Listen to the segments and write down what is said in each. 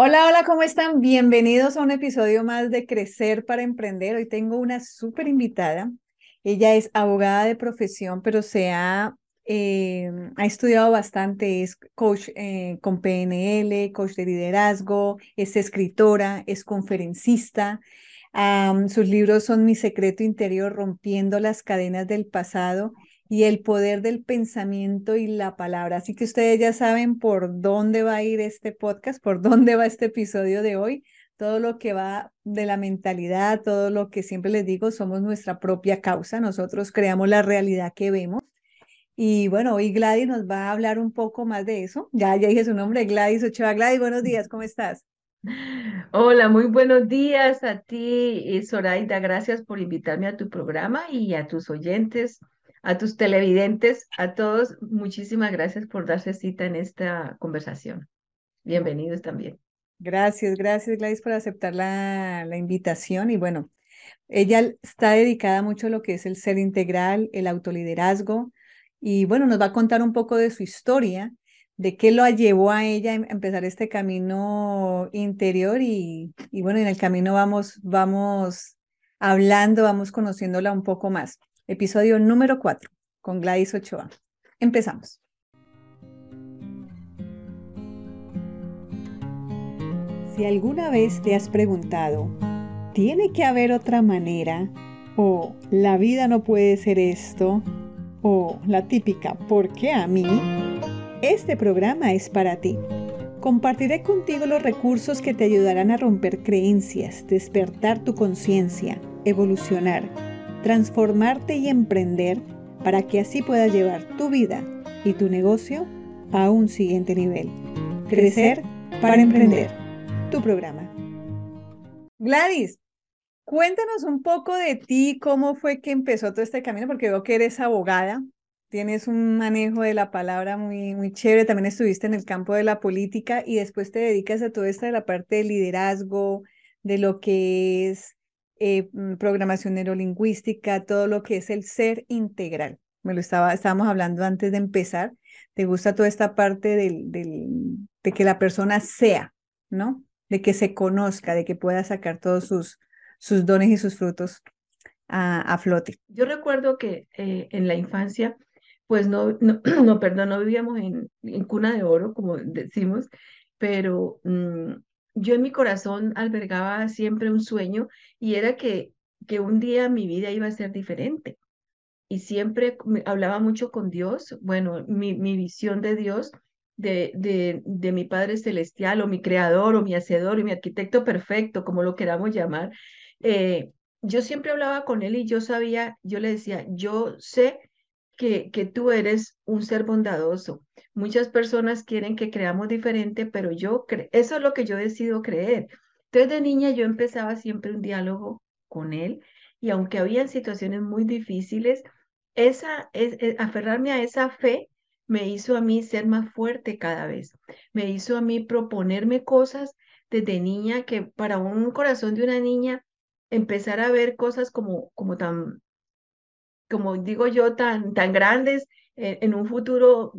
Hola, hola, ¿cómo están? Bienvenidos a un episodio más de Crecer para Emprender. Hoy tengo una súper invitada. Ella es abogada de profesión, pero se ha, eh, ha estudiado bastante, es coach eh, con PNL, coach de liderazgo, es escritora, es conferencista. sus libros son Mi secreto interior, rompiendo las cadenas del pasado y el poder del pensamiento y la palabra. Así que ustedes ya saben por dónde va a ir este podcast, por dónde va este episodio de hoy. Todo lo que va de la mentalidad, todo lo que siempre les digo, somos nuestra propia causa. Nosotros creamos la realidad que vemos. Y bueno, hoy Gladys nos va a hablar un poco más de eso. Ya, ya dije su nombre, Gladys Ochoa. Gladys, buenos días, ¿cómo estás? Hola, muy buenos días a ti, Zoraida. Gracias por invitarme a tu programa y a tus oyentes a tus televidentes, a todos, muchísimas gracias por darse cita en esta conversación. Bienvenidos también. Gracias, gracias Gladys por aceptar la, la invitación y bueno, ella está dedicada mucho a lo que es el ser integral, el autoliderazgo y bueno, nos va a contar un poco de su historia, de qué lo llevó a ella a em, empezar este camino interior y, y bueno, en el camino vamos, vamos hablando, vamos conociéndola un poco más episodio número 4 con Gladys Ochoa. Empezamos. Si alguna vez te has preguntado, ¿tiene que haber otra manera? ¿O la vida no puede ser esto? ¿O la típica, ¿por qué a mí? Este programa es para ti. Compartiré contigo los recursos que te ayudarán a romper creencias, despertar tu conciencia, evolucionar transformarte y emprender para que así puedas llevar tu vida y tu negocio a un siguiente nivel. Crecer para emprender. Tu programa. Gladys, cuéntanos un poco de ti, cómo fue que empezó todo este camino, porque veo que eres abogada, tienes un manejo de la palabra muy, muy chévere, también estuviste en el campo de la política y después te dedicas a toda esta de la parte de liderazgo, de lo que es eh, mm, programación neurolingüística, todo lo que es el ser integral. Me lo estaba, estábamos hablando antes de empezar. ¿Te gusta toda esta parte del, del, de que la persona sea, ¿no? De que se conozca, de que pueda sacar todos sus, sus dones y sus frutos a, a flote. Yo recuerdo que eh, en la infancia, pues no, no, no, perdón, no vivíamos en, en, cuna de oro, como decimos, pero mm, yo en mi corazón albergaba siempre un sueño y era que, que un día mi vida iba a ser diferente. Y siempre hablaba mucho con Dios, bueno, mi, mi visión de Dios, de, de, de, mi Padre Celestial o mi Creador o mi Hacedor y mi Arquitecto Perfecto, como lo queramos llamar. Eh, yo siempre hablaba con Él y yo sabía, yo le decía, yo sé que, tú eres un ser bondadoso. Muchas personas quieren que creamos diferente, pero yo, eso es lo que yo decido creer. Entonces de niña yo empezaba siempre un diálogo con él y aunque había situaciones muy difíciles, esa, es, e, aferrarme a esa fe me hizo a mí ser más fuerte cada vez. Me hizo a mí proponerme cosas desde niña que para un corazón de una niña empezar a ver cosas como, como tan como digo yo, tan, tan grandes eh, en un futuro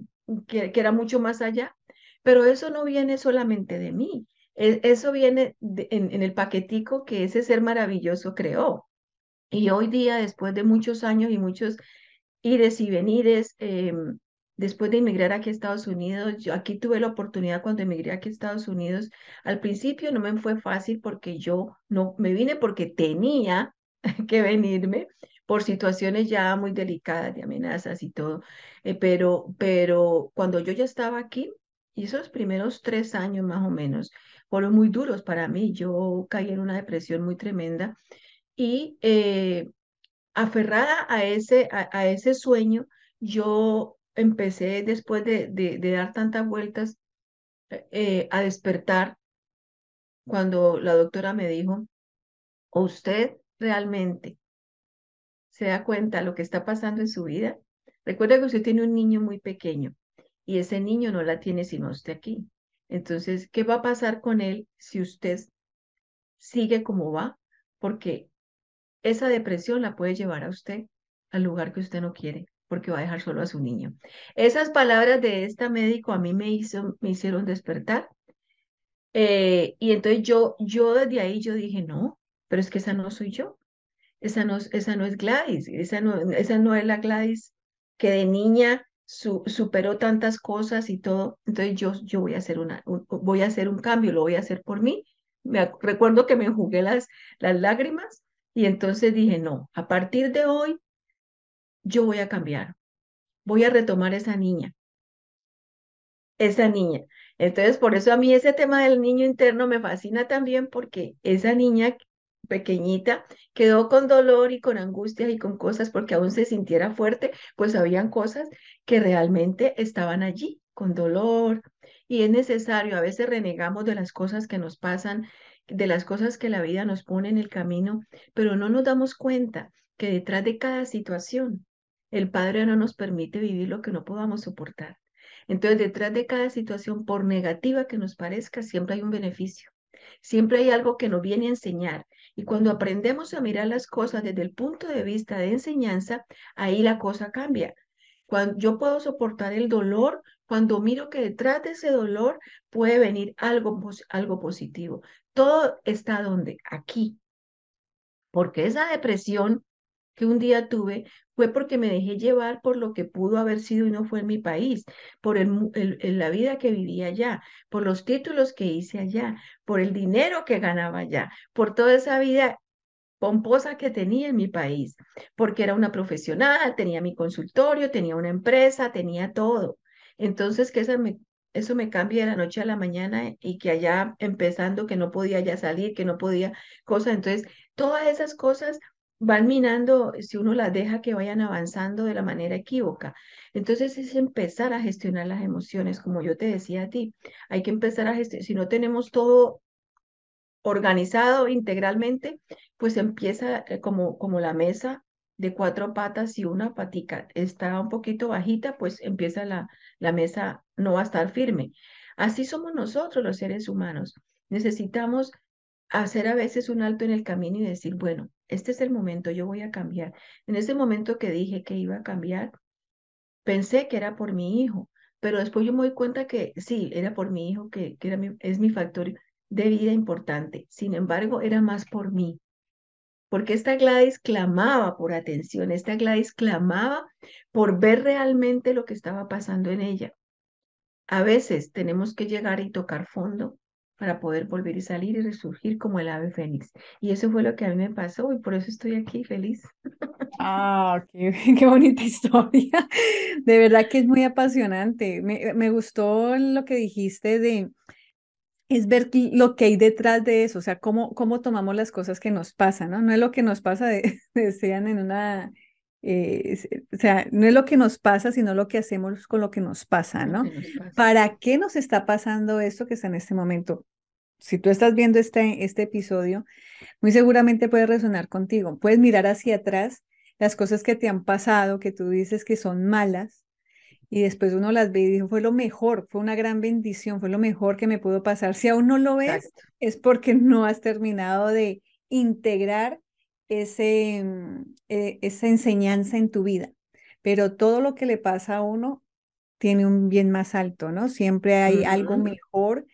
que, era mucho más allá. Pero eso no viene solamente de mí, e, eso viene en, el paquetico que ese ser maravilloso creó. Y hoy día, después de muchos años y muchos ires y venires, eh, después de emigrar aquí a Estados Unidos, yo aquí tuve la oportunidad cuando emigré aquí a Estados Unidos. Al principio no me fue fácil porque yo no me vine porque tenía que venirme, por situaciones ya muy delicadas de amenazas y todo. Eh, pero, pero cuando yo ya estaba aquí, y esos primeros tres años más o menos, fueron muy duros para mí. Yo caí en una depresión muy tremenda y eh, aferrada a ese, a, ese sueño, yo empecé después de, de, dar tantas vueltas eh, a despertar cuando la doctora me dijo, usted realmente se da cuenta lo que está pasando en su vida. Recuerda que usted tiene un niño muy pequeño y ese niño no la tiene sino usted aquí. Entonces, ¿qué va a pasar con él si usted sigue como va? Porque esa depresión la puede llevar a usted al lugar que usted no quiere, porque va a dejar solo a su niño. Esas palabras de esta médico a mí me, hizo, me hicieron despertar Eh, y entonces yo, yo desde ahí yo dije, no, pero es que esa no soy yo. Esa no, esa no es Gladys, esa no, esa no es la Gladys que de niña su, superó tantas cosas y todo. Entonces yo, yo voy a hacer una, voy a hacer un cambio, lo voy a hacer por mí. Me recuerdo que me jugué las, las lágrimas y entonces dije, no, a partir de hoy yo voy a cambiar, voy a retomar esa niña, esa niña. Entonces, por eso a mí ese tema del niño interno me fascina también porque esa niña pequeñita quedó con dolor y con angustias y con cosas porque aún se sintiera fuerte, pues habían cosas que realmente estaban allí, con dolor. Y es necesario, a veces renegamos de las cosas que nos pasan, de las cosas que la vida nos pone en el camino, pero no nos damos cuenta que detrás de cada situación, el Padre no nos permite vivir lo que no podamos soportar. Entonces, detrás de cada situación, por negativa que nos parezca, siempre hay un beneficio. Siempre hay algo que nos viene a enseñar. Y cuando aprendemos a mirar las cosas desde el punto de vista de enseñanza, ahí la cosa cambia. Cuando yo puedo soportar el dolor, cuando miro que detrás de ese dolor puede venir algo, algo positivo. Todo está donde, aquí. Porque esa depresión que un día tuve fue porque me dejé llevar por lo que pudo haber sido y no fue en mi país, por el, la vida que vivía allá, por los títulos que hice allá, por el dinero que ganaba allá, por toda esa vida pomposa que tenía en mi país, porque era una profesional, tenía mi consultorio, tenía una empresa, tenía todo. Entonces, que eso me, cambia de la noche a la mañana y que allá empezando que no podía ya salir, que no podía cosas. Entonces, todas esas cosas van minando si uno las deja que vayan avanzando de la manera equívoca. Entonces es empezar a gestionar las emociones, como yo te decía a ti. Hay que empezar a gestionar, si no tenemos todo organizado integralmente, pues empieza eh, como, como la mesa de cuatro patas y una patica está un poquito bajita, pues empieza la, la mesa no va a estar firme. Así somos nosotros los seres humanos. Necesitamos hacer a veces un alto en el camino y decir, bueno, este es el momento, yo voy a cambiar. En ese momento que dije que iba a cambiar, pensé que era por mi hijo, pero después yo me doy cuenta que sí, era por mi hijo, que, que era es mi factor de vida importante. Sin embargo, era más por mí. Porque esta Gladys clamaba por atención, esta Gladys clamaba por ver realmente lo que estaba pasando en ella. A veces tenemos que llegar y tocar fondo para poder volver y salir y resurgir como el ave fénix. Y eso fue lo que a mí me pasó y por eso estoy aquí feliz. Ah, qué, qué bonita historia. De verdad que es muy apasionante. Me, me gustó lo que dijiste de, es ver lo que hay detrás de eso, o sea, cómo, cómo tomamos las cosas que nos pasan, ¿no? No es lo que nos pasa, de, decían en una, eh, o sea, no es lo que nos pasa, sino lo que hacemos con lo que nos pasa, ¿no? ¿Para qué nos está pasando esto que está en este momento? Si tú estás viendo este, este episodio, muy seguramente puede resonar contigo. Puedes mirar hacia atrás las cosas que te han pasado, que tú dices que son malas, y después uno las ve y dijo, fue lo mejor, fue una gran bendición, fue lo mejor que me pudo pasar. Si aún no lo ves, es porque no has terminado de integrar ese, mm, eh, esa enseñanza en tu vida. Pero todo lo que le pasa a uno tiene un bien más alto, ¿no? Siempre hay algo mejor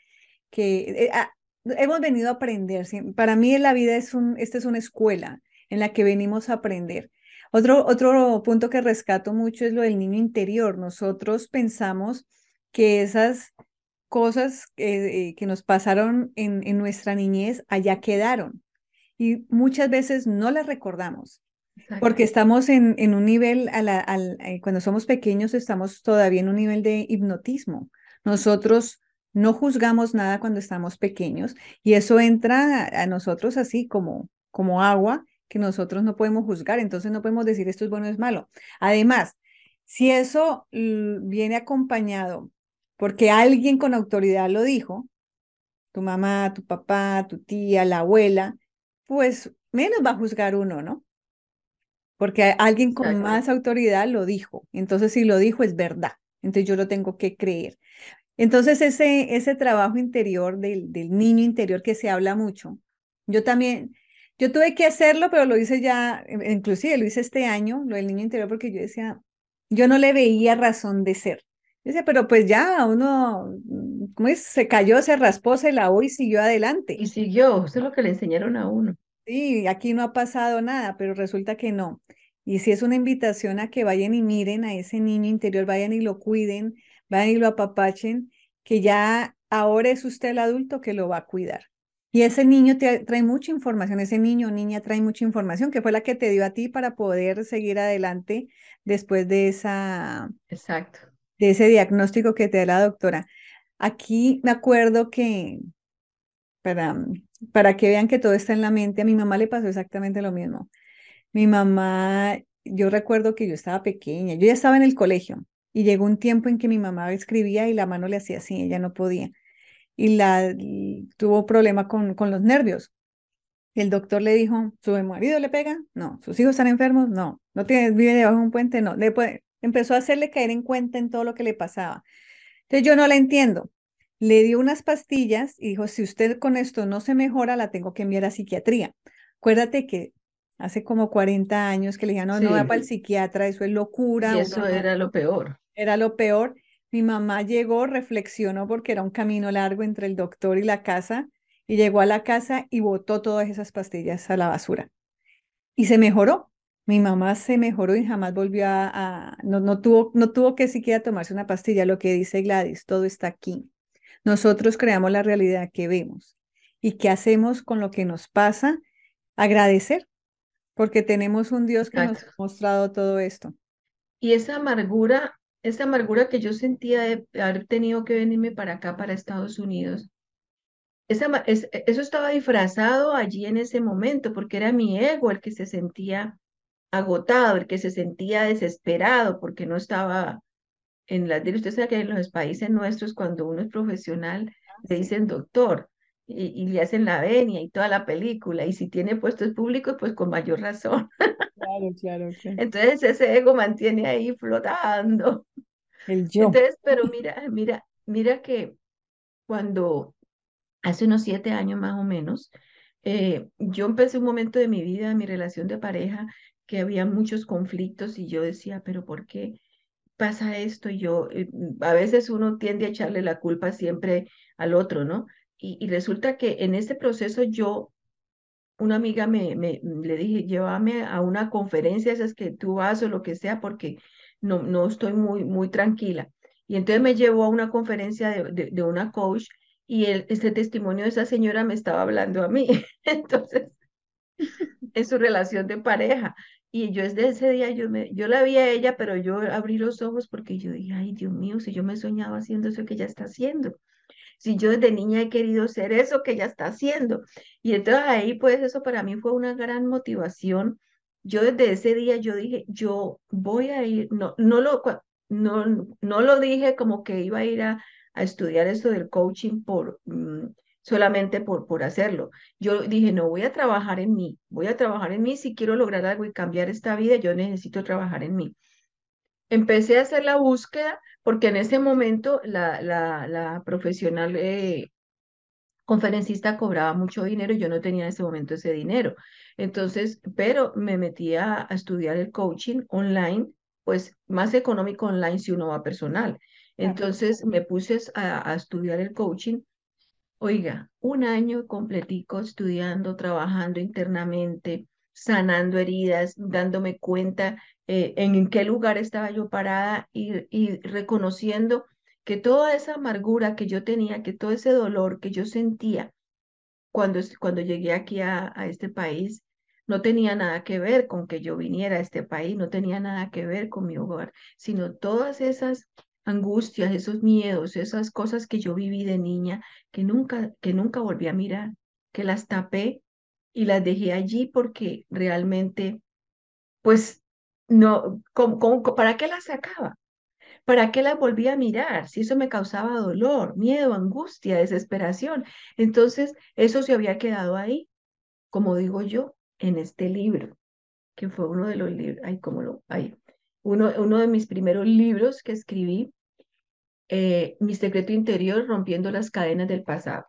que eh, ah, hemos venido a aprender. Para mí la vida es un, esta es una escuela en la que venimos a aprender. Otro, otro punto que rescato mucho es lo del niño interior. Nosotros pensamos que esas cosas eh, que nos pasaron en, en nuestra niñez allá quedaron y muchas veces no las recordamos. Porque estamos en, en un nivel, a la, al, eh, cuando somos pequeños estamos todavía en un nivel de hipnotismo. Nosotros no juzgamos nada cuando estamos pequeños y eso entra a, nosotros así como, como agua que nosotros no podemos juzgar, entonces no podemos decir esto es bueno o es malo. Además, si eso viene acompañado porque alguien con autoridad lo dijo, tu mamá, tu papá, tu tía, la abuela, pues menos va a juzgar uno, ¿no? Porque alguien con más autoridad lo dijo. Entonces, si lo dijo, es verdad. Entonces, yo lo tengo que creer. Entonces, ese, ese trabajo interior del, del niño interior que se habla mucho, yo también, yo tuve que hacerlo, pero lo hice ya, e, inclusive lo hice este año, lo del niño interior, porque yo decía, yo no le veía razón de ser. Dice, pero pues ya uno, mm, ¿cómo es? Se cayó, se raspó, se lavó y siguió adelante. Y siguió, eso es lo que le enseñaron a uno. Sí, aquí no ha pasado nada, pero resulta que no. Y si es una invitación a que vayan y miren a ese niño interior, vayan y lo cuiden, vayan y lo apapachen, que ya ahora es usted el adulto que lo va a cuidar. Y ese niño te trae mucha información, ese niño o niña trae mucha información, que fue la que te dio a ti para poder seguir adelante después de esa, Exacto. De ese diagnóstico que te da la doctora. Aquí me acuerdo que, para, para que vean que todo está en la mente, a mi mamá le pasó exactamente lo mismo. Mi mamá, yo recuerdo que yo estaba pequeña, yo ya estaba en el colegio y llegó un tiempo en que mi mamá escribía y la mano le hacía así, ella no podía y la tuvo problema con, con los nervios. El doctor le dijo, ¿su marido le pega? No. ¿Sus hijos están enfermos? No. ¿No tiene, vive debajo de un puente? No. Después empezó a hacerle caer en cuenta en todo lo que le pasaba. Entonces yo no la entiendo. Le dio unas pastillas y dijo, si usted con esto no se mejora, la tengo que enviar a psiquiatría. Acuérdate que hace como 40 años que le dijeron, no, no va para el psiquiatra, eso es locura. Y eso era lo peor. Era lo peor. Mi mamá llegó, reflexionó porque era un camino largo entre el doctor y la casa, y llegó a la casa y botó todas esas pastillas a la basura. Y se mejoró. Mi mamá se mejoró y jamás volvió a, no, no, tuvo, no tuvo que siquiera tomarse una pastilla. Lo que dice Gladys, todo está aquí. Nosotros creamos la realidad que vemos. ¿Y qué hacemos con lo que nos pasa? Agradecer, porque tenemos un Dios que nos ha mostrado todo esto. Y esa amargura esa amargura que yo sentía de haber tenido que venirme para acá, para Estados Unidos, esa, eso estaba disfrazado allí en ese momento, porque era mi ego el que se sentía agotado, el que se sentía desesperado, porque no estaba en la... Usted sabe que en los países nuestros, cuando uno es profesional, ah, le dicen doctor y, y, le hacen la venia y toda la película, y si tiene puestos públicos, pues con mayor razón. Claro, claro, claro. Entonces ese ego mantiene ahí flotando. El yo. Entonces, pero mira, mira, mira que cuando hace unos siete años más o menos, eh, yo empecé un momento de mi vida, mi relación de pareja, que había muchos conflictos y yo decía, pero ¿por qué pasa esto? Y yo, eh, a veces uno tiende a echarle la culpa siempre al otro, ¿no? Y, y resulta que en este proceso yo una amiga me, me, le dije, llévame a una conferencia, esas que tú vas o lo que sea, porque no, no estoy muy, muy tranquila. Y entonces me llevó a una conferencia de, de, una coach y el, este testimonio de esa señora me estaba hablando a mí. Entonces, en su relación de pareja. Y yo desde ese día, yo, me, yo la vi a ella, pero yo abrí los ojos porque yo dije, ay, Dios mío, si yo me soñaba haciendo eso que ella está haciendo si yo desde niña he querido ser eso que ella está haciendo. Y entonces ahí, pues eso para mí fue una gran motivación. Yo desde ese día yo dije, yo voy a ir, no, no, lo, no, no lo dije como que iba a ir a, a estudiar esto del coaching por... Mm, solamente por, por hacerlo. Yo dije, no, voy a trabajar en mí, voy a trabajar en mí, si quiero lograr algo y cambiar esta vida, yo necesito trabajar en mí empecé a hacer la búsqueda porque en ese momento la, la, la profesional eh, conferencista cobraba mucho dinero y yo no tenía en ese momento ese dinero. Entonces, pero me metí a, estudiar el coaching online, pues más económico online si uno va personal. Entonces me puse a, a estudiar el coaching. Oiga, un año completico estudiando, trabajando internamente, sanando heridas, dándome cuenta eh, en qué lugar estaba yo parada y, reconociendo que toda esa amargura que yo tenía, que todo ese dolor que yo sentía cuando, cuando llegué aquí a este país, no tenía nada que ver con que yo viniera a este país, no tenía nada que ver con mi hogar, sino todas esas angustias, esos miedos, esas cosas que yo viví de niña, que nunca, que nunca volví a mirar, que las tapé y las dejé allí porque realmente, pues no, para qué las sacaba? ¿Para qué las volvía a mirar? Si eso me causaba dolor, miedo, angustia, desesperación. Entonces, eso se había quedado ahí, como digo yo, en este libro, que fue uno de los libros, ay, cómo lo, ay, uno, uno de mis primeros libros que escribí, eh, Mi secreto interior, rompiendo las cadenas del pasado.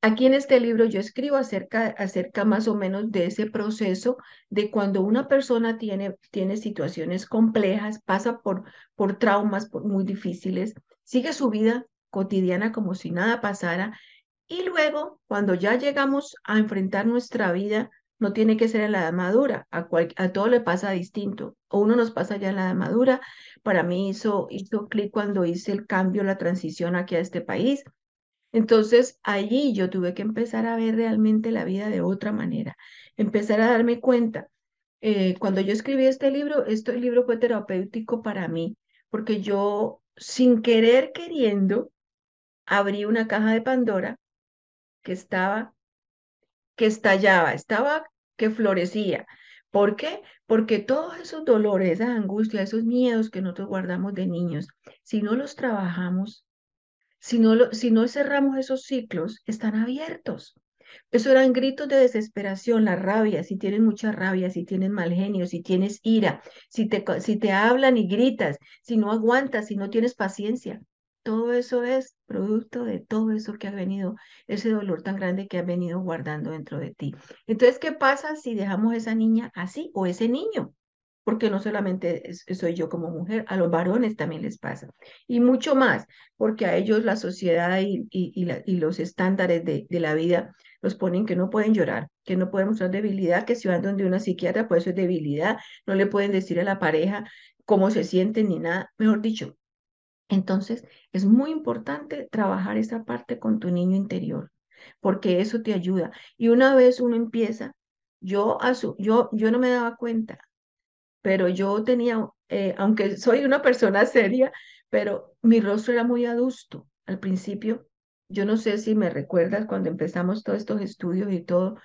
Aquí en este libro yo escribo acerca, acerca más o menos de ese proceso de cuando una persona tiene, tiene situaciones complejas, pasa por, por traumas muy difíciles, sigue su vida cotidiana como si nada pasara y luego cuando ya llegamos a enfrentar nuestra vida, no tiene que ser en la edad madura, a, a todo le pasa distinto, o uno nos pasa ya en la edad madura, para mí hizo, hizo clic cuando hice el cambio, la transición aquí a este país, entonces allí yo tuve que empezar a ver realmente la vida de otra manera, empezar a darme cuenta. Eh, cuando yo escribí este libro, este libro fue terapéutico para mí, porque yo sin querer queriendo abrí una caja de Pandora que estaba, que estallaba, estaba que florecía. ¿Por qué? Porque todos esos dolores, esa angustia, esos miedos que nosotros guardamos de niños, si no los trabajamos, si no, si no cerramos esos ciclos, están abiertos. Eso eran gritos de desesperación, la rabia, si tienes mucha rabia, si tienes mal genio, si tienes ira, si te, si te hablan y gritas, si no aguantas, si no tienes paciencia. Todo eso es producto de todo eso que ha venido, ese dolor tan grande que ha venido guardando dentro de ti. Entonces, ¿qué pasa si dejamos esa niña así o ese niño? porque no solamente soy yo como mujer, a los varones también les pasa. Y mucho más, porque a ellos la sociedad y, y, los estándares de, de, la vida los ponen que no pueden llorar, que no pueden mostrar debilidad, que si van donde una psiquiatra, pues eso es debilidad, no le pueden decir a la pareja cómo se sienten ni nada, mejor dicho. Entonces, es muy importante trabajar esa parte con tu niño interior, porque eso te ayuda. Y una vez uno empieza, yo, yo, yo no me daba cuenta pero yo tenía, eh, aunque soy una persona seria, pero mi rostro era muy adusto al principio. Yo no sé si me recuerdas cuando empezamos todos estos estudios y todo.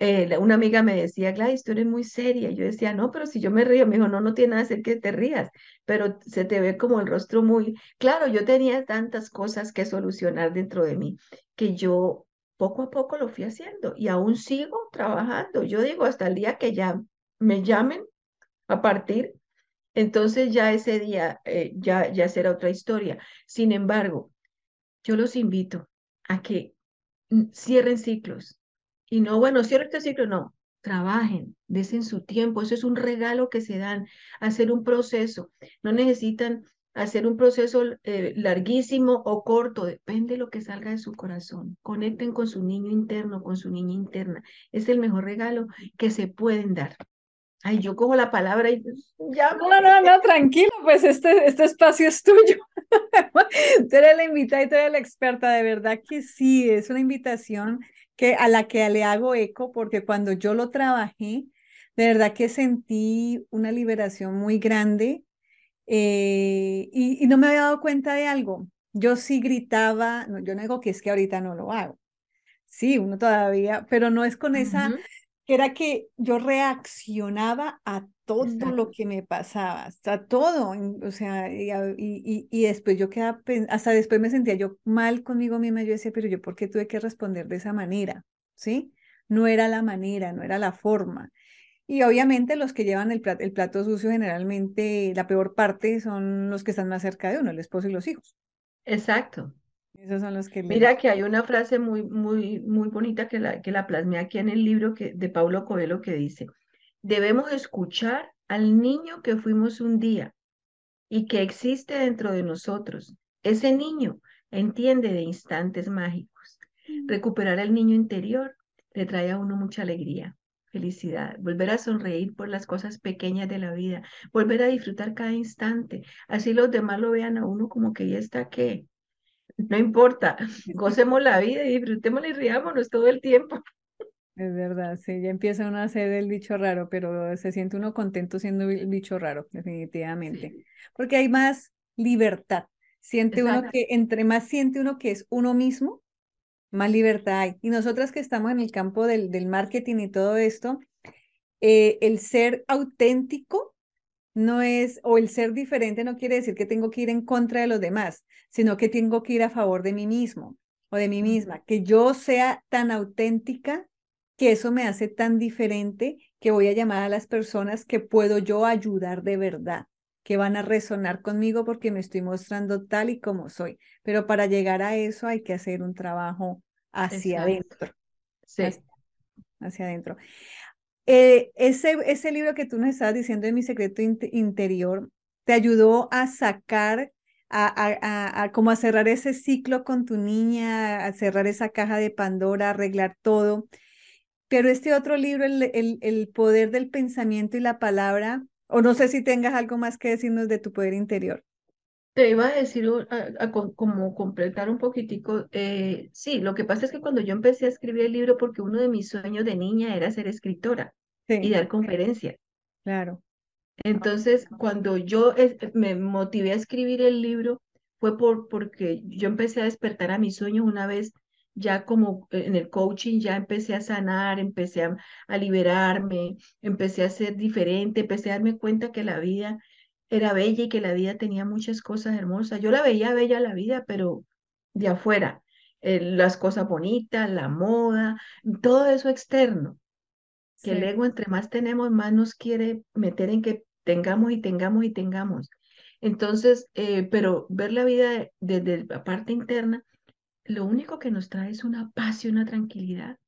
Eh, una amiga me decía, Gladys, tú eres muy seria. Yo decía, no, pero si yo me río, me dijo, no, no tiene nada que hacer que te rías, pero se te ve como el rostro muy... Claro, yo tenía tantas cosas que solucionar dentro de mí que yo poco a poco lo fui haciendo y aún sigo trabajando. Yo digo, hasta el día que ya me llamen a partir, entonces ya ese día eh, ya, ya será otra historia. Sin embargo, yo los invito a que cierren ciclos. Y no, bueno, cierren este ciclo, no, trabajen, desen su tiempo, eso es un regalo que se dan, hacer un proceso. No necesitan hacer un proceso eh, larguísimo o corto, depende de lo que salga de su corazón. Conecten con su niño interno, con su niña interna. Es el mejor regalo que se pueden dar. Ay, yo cojo la palabra y ya. No, no, no, tranquilo, pues este, este espacio es tuyo. tú eres la invitada y tú eres la experta, de verdad que sí, es una invitación que, a la que le hago eco, porque cuando yo lo trabajé, de verdad que sentí una liberación muy grande eh, y, y, no me había dado cuenta de algo. Yo sí gritaba, no, yo no digo que es que ahorita no lo hago. Sí, uno todavía, pero no es con esa era que yo reaccionaba a todo lo que me pasaba, a todo, o sea, y, y, y, después yo quedaba, hasta después me sentía yo mal conmigo misma, yo decía, pero yo, ¿por qué tuve que responder de esa manera? ¿Sí? No era la manera, no era la forma. Y obviamente los que llevan el plato, el plato sucio generalmente, la peor parte son los que están más cerca de uno, el esposo y los hijos. Exacto, esos son los que Mira que hay una frase muy, muy, muy bonita que la, que la plasmé aquí en el libro que, de Paulo Coelho que dice, debemos escuchar al niño que fuimos un día y que existe dentro de nosotros. Ese niño entiende de instantes mágicos. Mm. Recuperar el niño interior le trae a uno mucha alegría, felicidad, volver a sonreír por las cosas pequeñas de la vida, volver a disfrutar cada instante. Así los demás lo vean a uno como que ya está que no importa, gocemos la vida y disfrutémosla y riámonos todo el tiempo. Es verdad, sí, ya empieza uno a ser el bicho raro, pero se siente uno contento siendo el bicho raro, definitivamente. Porque hay más libertad. Siente uno que, entre más siente uno que es uno mismo, más libertad hay. Y nosotras que estamos en el campo del, del marketing y todo esto, eh, el ser auténtico no es, o el ser diferente no quiere decir que tengo que ir en contra de los demás, sino que tengo que ir a favor de mí mismo o de mí misma, que yo sea tan auténtica que eso me hace tan diferente que voy a llamar a las personas que puedo yo ayudar de verdad, que van a resonar conmigo porque me estoy mostrando tal y como soy. Pero para llegar a eso hay que hacer un trabajo hacia adentro. Sí. Hacia, adentro. Eh, ese, ese libro que tú nos estabas diciendo de mi secreto interior, ¿te ayudó a sacar, a, a, como a cerrar ese ciclo con tu niña, a cerrar esa caja de Pandora, arreglar todo? Pero este otro libro, el, el, el poder del pensamiento y la palabra, o no sé si tengas algo más que decirnos de tu poder interior. Te iba a decir, como completar un poquitico, eh, sí, lo que pasa es que cuando yo empecé a escribir el libro, porque uno de mis sueños de niña era ser escritora y dar conferencia. Claro. Entonces, cuando yo me motivé a escribir el libro, fue por, porque yo empecé a despertar a mis sueños una vez, ya como en el coaching, ya empecé a sanar, empecé a, a liberarme, empecé a ser diferente, empecé a darme cuenta que la vida era bella y que la vida tenía muchas cosas hermosas. Yo la veía bella la vida, pero de afuera, eh, las cosas bonitas, la moda, todo eso externo. Que el ego entre más tenemos, más nos quiere meter en que tengamos y tengamos y tengamos. Entonces, eh, pero ver la vida desde la parte interna, lo único que nos trae es una paz y una tranquilidad.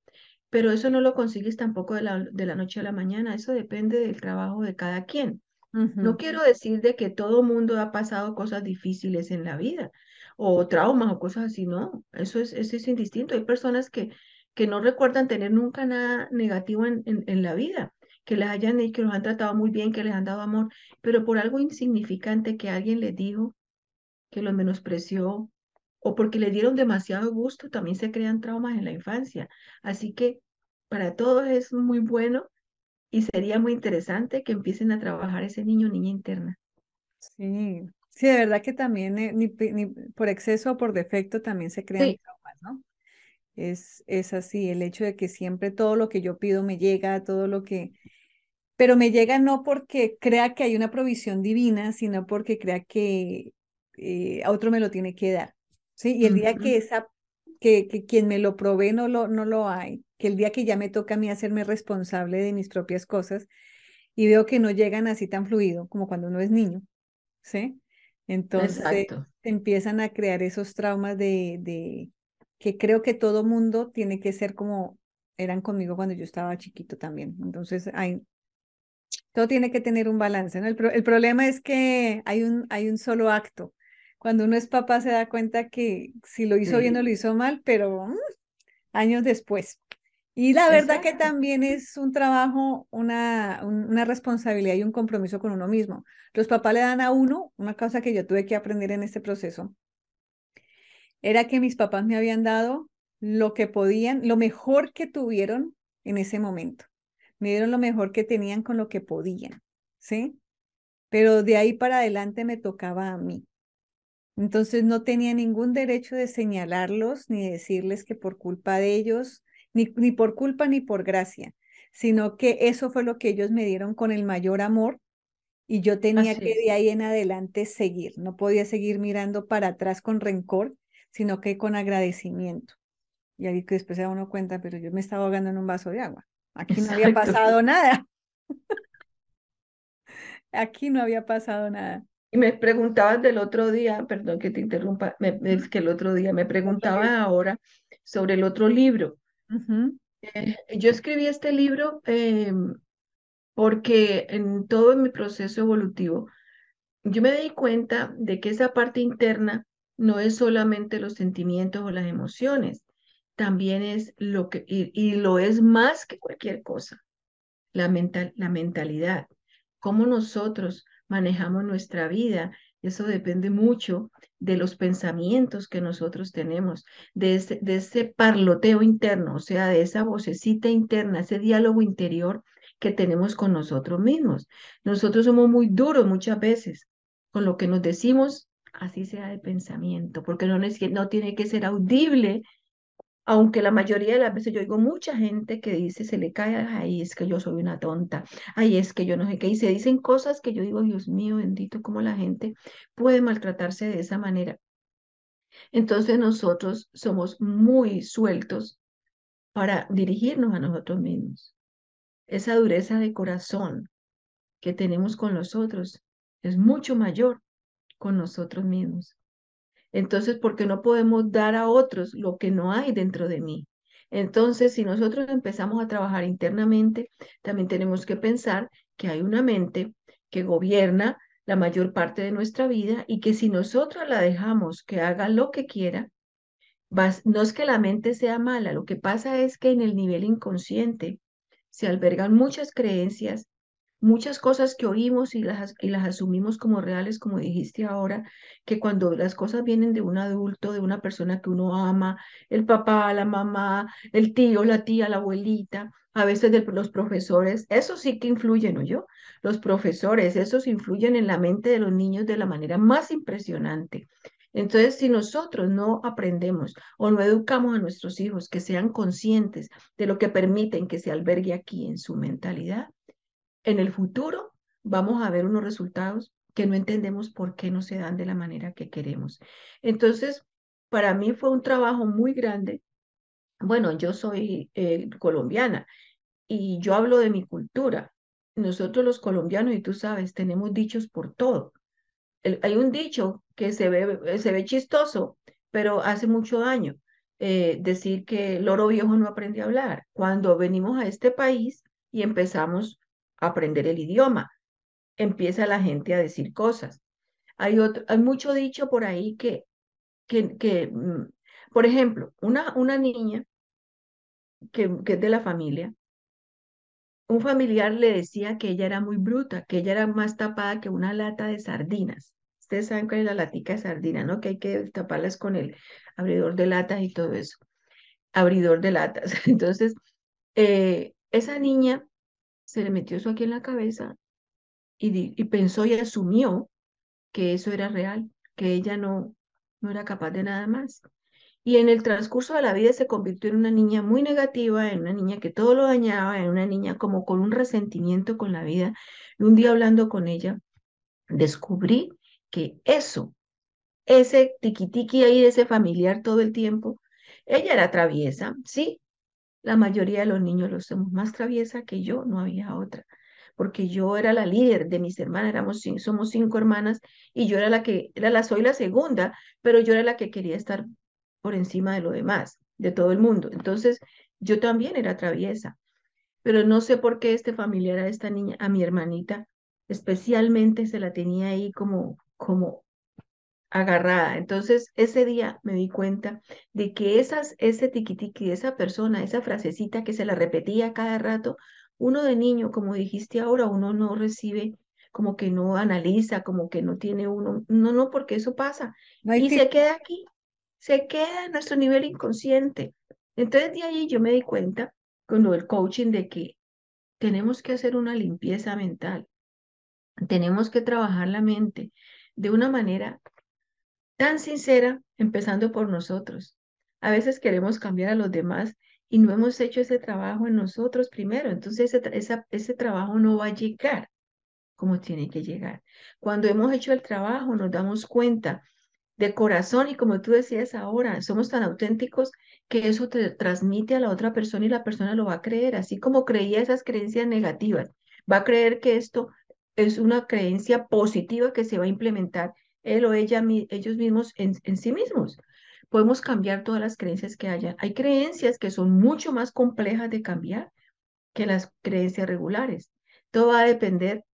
Pero eso no lo consigues tampoco de la, de la noche a la mañana, eso depende del trabajo de cada quien. No quiero decir de que todo mundo ha pasado cosas difíciles en la vida o traumas o cosas así, no, eso es, eso es indistinto. Hay personas que, que no recuerdan tener nunca nada negativo en, en, la vida, que les hayan que los han tratado muy bien, que les han dado amor, pero por algo insignificante que alguien les dijo, que los menospreció o porque le dieron demasiado gusto, también se crean traumas en la infancia. Así que para todos es muy bueno y sería muy interesante que empiecen a trabajar ese niño o niña interna. Sí, sí, de verdad que también eh, ni, por exceso o por defecto también se crean traumas, ¿no? Es, es así, el hecho de que siempre todo lo que yo pido me llega, todo lo que... Pero me llega no porque crea que hay una provisión divina, sino porque crea que eh, a otro me lo tiene que dar. ¿sí? Y el día que, esa, que, que quien me lo provee no lo, no lo hay, que el día que ya me toca a mí hacerme responsable de mis propias cosas y veo que no llegan así tan fluido como cuando uno es niño, ¿sí? Entonces empiezan a crear esos traumas de, de que creo que todo mundo tiene que ser como eran conmigo cuando yo estaba chiquito también. Entonces hay, todo tiene que tener un balance, ¿no? El, el problema es que hay un, hay un solo acto. Cuando uno es papá se da cuenta que si lo hizo bien o lo hizo mal, pero mm, años después. Y la verdad que también es un trabajo, una, una responsabilidad y un compromiso con uno mismo. Los papás le dan a uno, una cosa que yo tuve que aprender en este proceso, era que mis papás me habían dado lo que podían, lo mejor que tuvieron en ese momento. Me dieron lo mejor que tenían con lo que podían, ¿sí? Pero de ahí para adelante me tocaba a mí. Entonces no tenía ningún derecho de señalarlos ni decirles que por culpa de ellos ni, ni por culpa ni por gracia, sino que eso fue lo que ellos me dieron con el mayor amor y yo tenía que de ahí en adelante seguir, no podía seguir mirando para atrás con rencor, sino que con agradecimiento. Y ahí que después se da uno cuenta, pero yo me estaba ahogando en un vaso de agua. Aquí no había pasado nada. Aquí no había pasado nada. Y me preguntabas del otro día, perdón que te interrumpa, es que el otro día me preguntaba ahora sobre el otro libro. Eh, yo escribí este libro em, porque en todo mi proceso evolutivo, yo me di cuenta de que esa parte interna no es solamente los sentimientos o las emociones, también es lo que, y, lo es más que cualquier cosa, la, mental, la mentalidad, cómo nosotros manejamos nuestra vida eso depende mucho de los pensamientos que nosotros tenemos, de ese, de ese parloteo interno, o sea, de esa vocecita interna, ese diálogo interior que tenemos con nosotros mismos. Nosotros somos muy duros muchas veces con lo que nos decimos, así sea de pensamiento, porque no, no tiene que ser audible aunque la mayoría de las veces yo oigo mucha gente que dice, se le cae, ay, es que yo soy una tonta, ay, es que yo no sé qué, y se dicen cosas que yo digo, Dios mío, bendito, cómo la gente puede maltratarse de esa manera. Entonces nosotros somos muy sueltos para dirigirnos a nosotros mismos. Esa dureza de corazón que tenemos con los otros es mucho mayor con nosotros mismos. Entonces, ¿por qué no podemos dar a otros lo que no hay dentro de mí? Entonces, si nosotros empezamos a trabajar internamente, también tenemos que pensar que hay una mente que gobierna la mayor parte de nuestra vida y que si nosotros la dejamos que haga lo que quiera, no es que la mente sea mala, lo que pasa es que en el nivel inconsciente se albergan muchas creencias, muchas cosas que oímos y las, y las asumimos como reales, como dijiste ahora, que cuando las cosas vienen de un adulto, de una persona que uno ama, el papá, la mamá, el tío, la tía, la abuelita, a veces de los profesores, eso sí que influyen, ¿no yo? Los profesores, esos influyen en la mente de los niños de la manera más impresionante. Entonces, si nosotros no aprendemos o no educamos a nuestros hijos que sean conscientes de lo que permiten que se albergue aquí en su mentalidad, en el futuro vamos a ver unos resultados que no entendemos por qué no se dan de la manera que queremos. Entonces, para mí fue un trabajo muy grande. Bueno, yo soy eh, colombiana y yo hablo de mi cultura. Nosotros los colombianos, y tú sabes, tenemos dichos por todo. hay un dicho que se ve, se ve chistoso, pero hace mucho daño. Eh, decir que el loro viejo no aprende a hablar. Cuando venimos a este país y empezamos aprender el idioma, empieza la gente a decir cosas. Hay, otro, hay mucho dicho por ahí que, que, que mm, por ejemplo, una, una niña que, que es de la familia, un familiar le decía que ella era muy bruta, que ella era más tapada que una lata de sardinas. Ustedes saben cuál es la latica de sardina, ¿no? Que hay que taparlas con el abridor de latas y todo eso. Abridor de latas. Entonces, eh, esa niña se le metió eso aquí en la cabeza y, pensó y asumió que eso era real, que ella no, no era capaz de nada más. Y en el transcurso de la vida se convirtió en una niña muy negativa, en una niña que todo lo dañaba, en una niña como con un resentimiento con la vida. Y un día hablando con ella, descubrí que eso, ese tiquitiqui ahí ese familiar todo el tiempo, ella era traviesa, sí, la mayoría de los niños los somos más traviesa que yo, no había otra, porque yo era la líder de mis hermanas, éramos, somos cinco hermanas y yo era la que, era la, soy la segunda, pero yo era la que quería estar por encima de lo demás, de todo el mundo. Entonces, yo también era traviesa, pero no sé por qué este familiar a esta niña, a mi hermanita, especialmente se la tenía ahí como como agarrada. Entonces, ese día me di cuenta de que esas, ese tiquitiqui de esa persona, esa frasecita que se la repetía cada rato, uno de niño, como dijiste ahora, uno no recibe, como que no analiza, como que no tiene uno, no, no, porque eso pasa. y se queda aquí, se queda en nuestro nivel inconsciente. Entonces, de ahí yo me di cuenta, con lo del coaching, de que tenemos que hacer una limpieza mental. Tenemos que trabajar la mente de una manera tan sincera, empezando por nosotros. A veces queremos cambiar a los demás y no hemos hecho ese trabajo en nosotros primero. Entonces ese, ese trabajo no va a llegar como tiene que llegar. Cuando hemos hecho el trabajo nos damos cuenta de corazón y como tú decías ahora, somos tan auténticos que eso te transmite a la otra persona y la persona lo va a creer, así como creía esas creencias negativas. Va a creer que esto es una creencia positiva que se va a implementar él o ella, ellos mismos en, en sí mismos. Podemos cambiar todas las creencias que haya. Hay creencias que son mucho más complejas de cambiar que las creencias regulares. Todo va a depender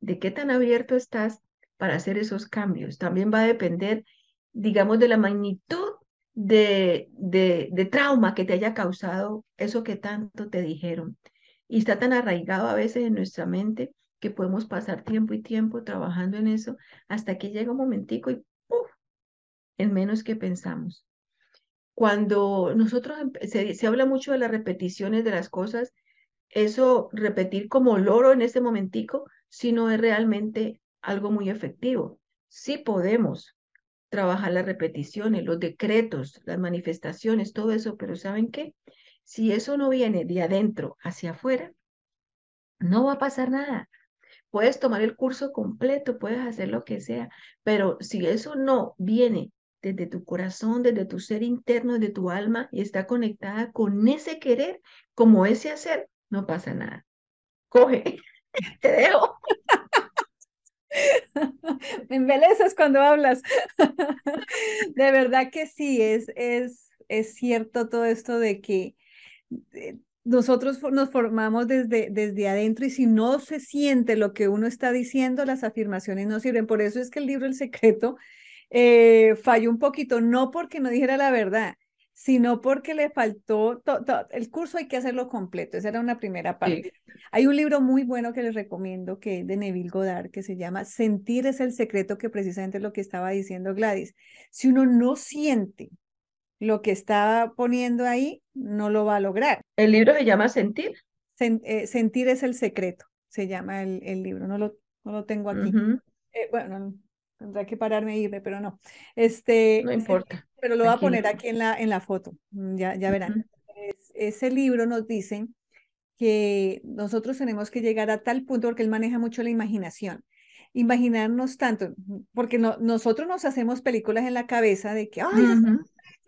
de qué tan abierto estás para hacer esos cambios. También va a depender, digamos, de la magnitud de, de, de, trauma que te haya causado eso que tanto te dijeron. Y está tan arraigado a veces en nuestra mente que podemos pasar tiempo y tiempo trabajando en eso hasta que llega un momentico y ¡puf! en menos que pensamos. Cuando nosotros se, se habla mucho de las repeticiones de las cosas, eso repetir como loro en ese momentico, si no es realmente algo muy efectivo. Sí podemos trabajar las repeticiones, los decretos, las manifestaciones, todo eso, pero ¿saben qué? Si eso no viene de adentro hacia afuera, no va a pasar nada. Puedes tomar el curso completo, puedes hacer lo que sea, pero si eso no viene desde tu corazón, desde tu ser interno, desde tu alma y está conectada con ese querer, como ese hacer, no pasa nada. Coge, te dejo. Me cuando hablas. De verdad que sí, es, es, es cierto todo esto de que eh, nosotros nos formamos desde, desde adentro y si no se siente lo que uno está diciendo, las afirmaciones no sirven. Por eso es que el libro El Secreto eh, falló un poquito, no porque no dijera la verdad, sino porque le faltó, el curso hay que hacerlo completo, esa era una primera parte. Hay un libro muy bueno que les recomiendo, que es de Neville Goddard, que se llama Sentir es el secreto, que precisamente es lo que estaba diciendo Gladys. Si uno no siente lo que está poniendo ahí, no lo va a lograr. ¿El libro se llama Sentir? Eh, sentir es el secreto, se llama el, el libro, no lo, no lo tengo aquí. Eh, bueno, tendrá que pararme e irme, pero no. Este, no importa. Pero lo voy a poner aquí en la, en la foto, mm, ya, ya verán. ese libro nos dice que nosotros tenemos que llegar a tal punto, porque él maneja mucho la imaginación, imaginarnos tanto, porque no, nosotros nos hacemos películas en la cabeza de que, ay,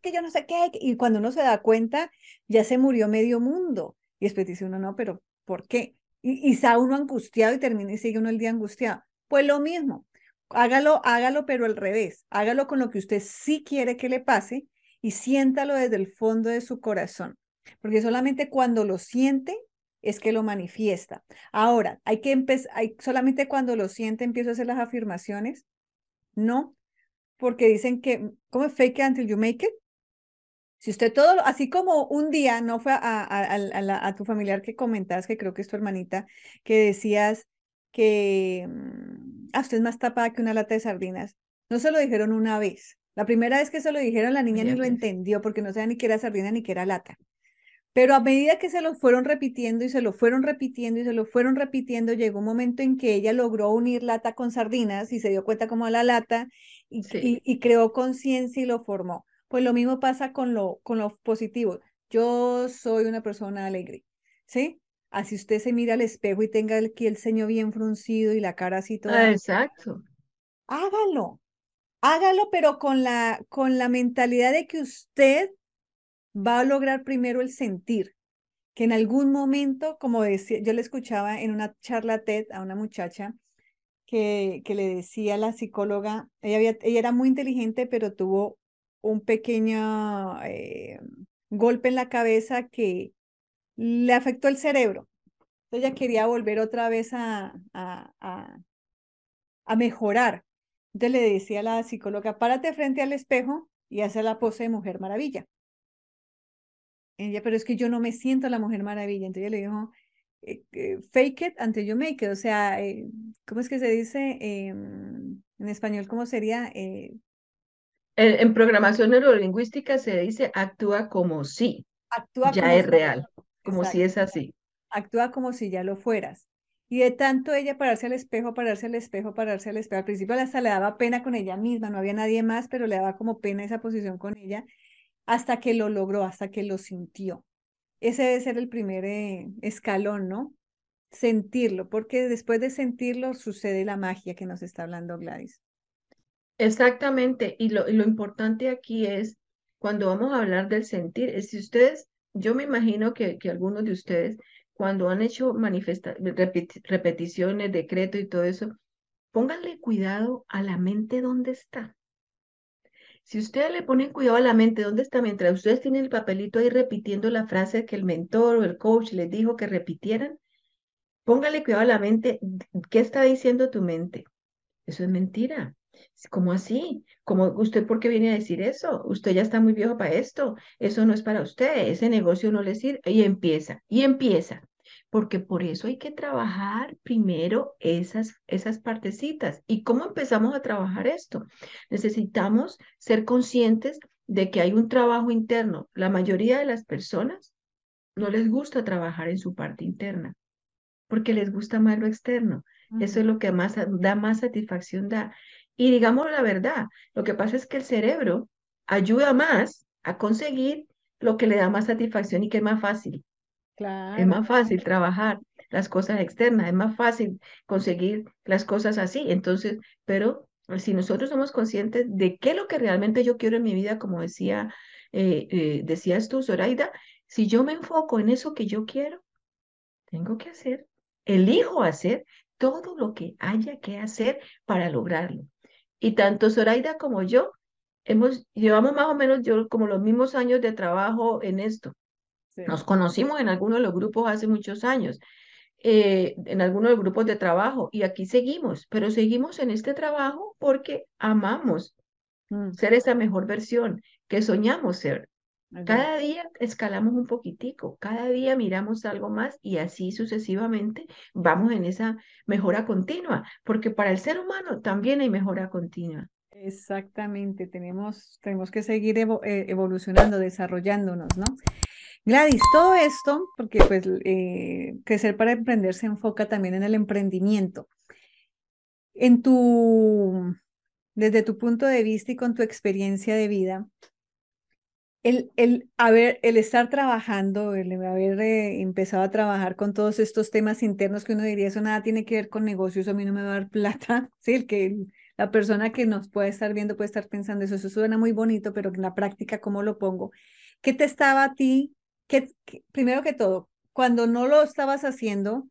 que yo no sé qué, y cuando uno se da cuenta, ya se murió medio mundo. Y después dice uno, no, pero ¿por qué? Y, y está uno angustiado y termina y sigue uno el día angustiado. Pues lo mismo, hágalo, hágalo, pero al revés. Hágalo con lo que usted sí quiere que le pase y siéntalo desde el fondo de su corazón. Porque solamente cuando lo siente es que lo manifiesta. Ahora, hay que empezar, solamente cuando lo siente empiezo a hacer las afirmaciones. No, porque dicen que, ¿cómo es fake it until you make it? Si usted todo, así como un día no fue a, a tu familiar que comentas, que creo que es tu hermanita, que decías que, mm, ah, usted es más tapada que una lata de sardinas. No se lo dijeron una vez. La primera vez que se lo dijeron, la niña ni lo entendió porque no sabía ni qué era sardina ni qué era lata. Pero a medida que se lo fueron repitiendo y se lo fueron repitiendo y se lo fueron repitiendo, llegó un momento en que ella logró unir lata con sardinas y se dio cuenta como la lata y, y, creó conciencia y lo formó. Pues lo mismo pasa con lo, con lo positivo. Yo soy una persona alegre, ¿sí? Así usted se mira al espejo y tenga aquí el ceño bien fruncido y la cara así toda. Ah, exacto. Hágalo. Hágalo, pero con la, con la mentalidad de que usted va a lograr primero el sentir. Que en algún momento, como decía, yo le escuchaba en una charla TED a una muchacha que, que le decía a la psicóloga, ella, había, ella era muy inteligente, pero tuvo un pequeño eh, golpe en la cabeza que le afectó el cerebro. Entonces ella quería volver otra vez a, a, a, mejorar. Entonces le decía a la psicóloga, párate frente al espejo y hace la pose de Mujer Maravilla. Ella, pero es que yo no me siento la Mujer Maravilla. Entonces ella le dijo, eh, eh, fake it until you make it. O sea, ¿cómo es que se dice em, en español? ¿Cómo sería? En, en, programación neurolingüística se dice actúa como si. Actúa ya es real como si es así. Actúa como si ya lo fueras. Y de tanto ella pararse al espejo, pararse al espejo, pararse al espejo. Al principio hasta le daba pena con ella misma, no había nadie más, pero le daba como pena esa posición con ella, hasta que lo logró, hasta que lo sintió. Ese debe ser el primer eh, escalón, ¿no? Sentirlo, porque después de sentirlo sucede la magia que nos está hablando Gladys. Exactamente, y lo, importante aquí es, cuando vamos a hablar del sentir, es si ustedes yo me imagino que, que algunos de ustedes, cuando han hecho repeticiones, decreto y todo eso, pónganle cuidado a la mente dónde está. Si ustedes le ponen cuidado a la mente dónde está, mientras ustedes tienen el papelito ahí repitiendo la frase que el mentor o el coach les dijo que repitieran, póngale cuidado a la mente, ¿qué está diciendo tu mente? Eso es mentira. ¿Cómo así? ¿Cómo usted por qué viene a decir eso? Usted ya está muy viejo para esto. Eso no es para usted. Ese negocio no le sirve. Y empieza, y empieza. Porque por eso hay que trabajar primero esas, esas partecitas. ¿Y cómo empezamos a trabajar esto? Necesitamos ser conscientes de que hay un trabajo interno. La mayoría de las personas no les gusta trabajar en su parte interna porque les gusta más lo externo. Eso es lo que más da más satisfacción da. Y digamos la verdad, lo que pasa es que el cerebro ayuda más a conseguir lo que le da más satisfacción y que es más fácil. Claro. Es más fácil trabajar las cosas externas, es más fácil conseguir las cosas así. Entonces, pero si nosotros somos conscientes de qué es lo que realmente yo quiero en mi vida, como decía, eh, eh, decías tú, Zoraida, si yo me enfoco en eso que yo quiero, tengo que hacer, elijo hacer todo lo que haya que hacer para lograrlo. Y tanto Zoraida como yo hemos, llevamos más o menos yo como los mismos años de trabajo en esto. Nos conocimos en algunos de los grupos hace muchos años, eh, en algunos de los grupos de trabajo, y aquí seguimos, pero seguimos en este trabajo porque amamos mm. ser esa mejor versión que soñamos ser. Cada día escalamos un poquitico, cada día miramos algo más y así sucesivamente vamos en esa mejora continua, porque para el ser humano también hay mejora continua. Exactamente, tenemos, tenemos que seguir eh, evolucionando, desarrollándonos, ¿no? Gladys, todo esto, porque pues eh, crecer para emprender se enfoca también en el emprendimiento. En tu, desde tu punto de vista y con tu experiencia de vida, el, el, el estar trabajando, el haber eh, empezado a trabajar con todos estos temas internos que uno diría, eso nada tiene que ver con negocios, a mí no me va a dar plata, sí, el que la persona que nos puede estar viendo puede estar pensando eso, eso suena muy bonito, pero en la práctica, ¿cómo lo pongo? ¿Qué te estaba a ti, qué, primero que todo, cuando no lo estabas haciendo,